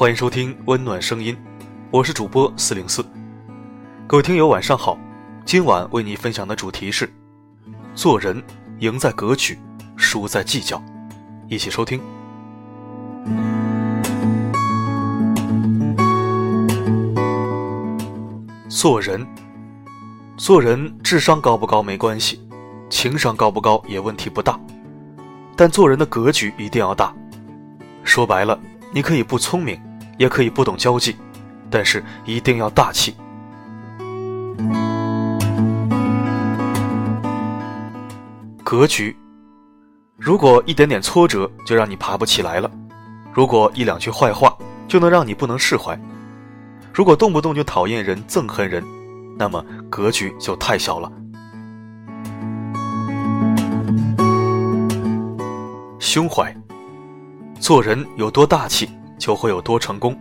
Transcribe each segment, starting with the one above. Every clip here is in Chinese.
欢迎收听温暖声音，我是主播四零四。各位听友晚上好，今晚为你分享的主题是：做人赢在格局，输在计较。一起收听。做人，做人智商高不高没关系，情商高不高也问题不大，但做人的格局一定要大。说白了，你可以不聪明，也可以不懂交际，但是一定要大气。格局，如果一点点挫折就让你爬不起来了，如果一两句坏话就能让你不能释怀。如果动不动就讨厌人、憎恨人，那么格局就太小了。胸怀，做人有多大气，就会有多成功。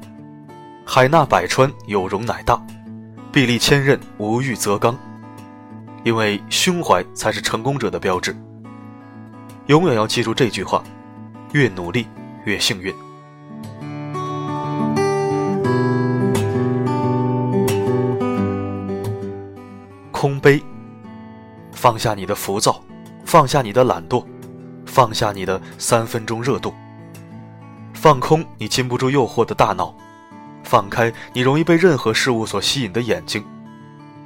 海纳百川，有容乃大；壁立千仞，无欲则刚。因为胸怀才是成功者的标志。永远要记住这句话：越努力，越幸运。空杯，放下你的浮躁，放下你的懒惰，放下你的三分钟热度。放空你禁不住诱惑的大脑，放开你容易被任何事物所吸引的眼睛，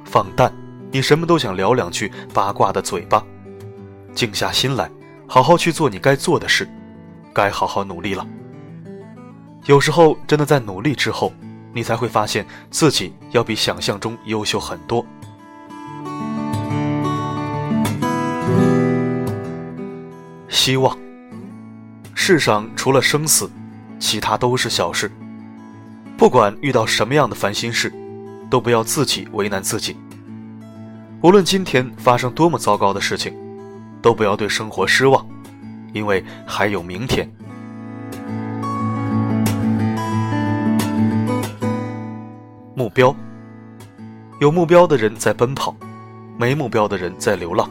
放淡你什么都想聊两句八卦的嘴巴。静下心来，好好去做你该做的事，该好好努力了。有时候，真的在努力之后，你才会发现自己要比想象中优秀很多。希望，世上除了生死，其他都是小事。不管遇到什么样的烦心事，都不要自己为难自己。无论今天发生多么糟糕的事情，都不要对生活失望，因为还有明天。目标，有目标的人在奔跑，没目标的人在流浪，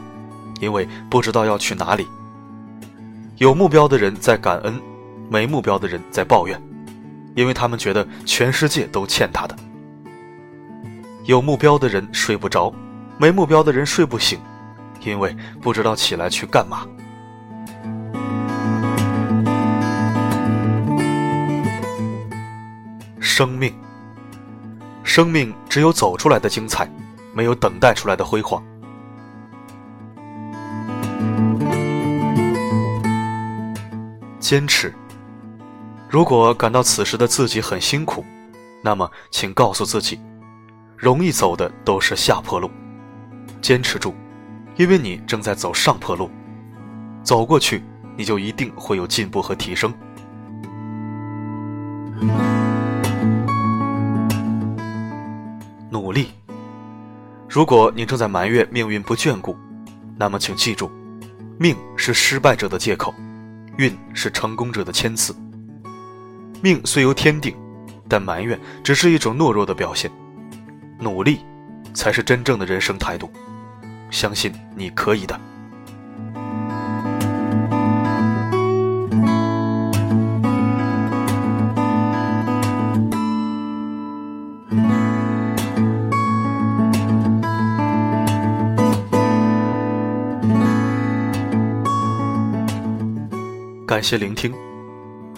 因为不知道要去哪里。有目标的人在感恩，没目标的人在抱怨，因为他们觉得全世界都欠他的。有目标的人睡不着，没目标的人睡不醒，因为不知道起来去干嘛。生命，生命只有走出来的精彩，没有等待出来的辉煌。坚持。如果感到此时的自己很辛苦，那么请告诉自己，容易走的都是下坡路，坚持住，因为你正在走上坡路，走过去，你就一定会有进步和提升。努力。如果你正在埋怨命运不眷顾，那么请记住，命是失败者的借口。运是成功者的签字。命虽由天定，但埋怨只是一种懦弱的表现。努力，才是真正的人生态度。相信你可以的。感谢聆听。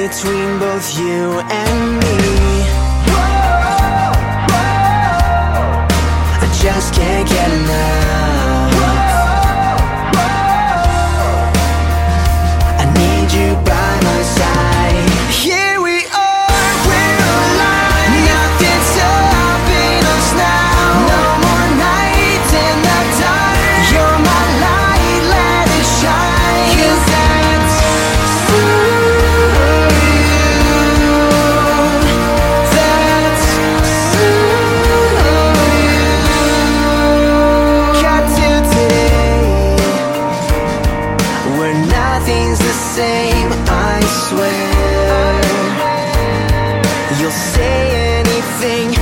between both you and me. Whoa, whoa. I just can't get enough. where nothing's the same, I swear. You'll say anything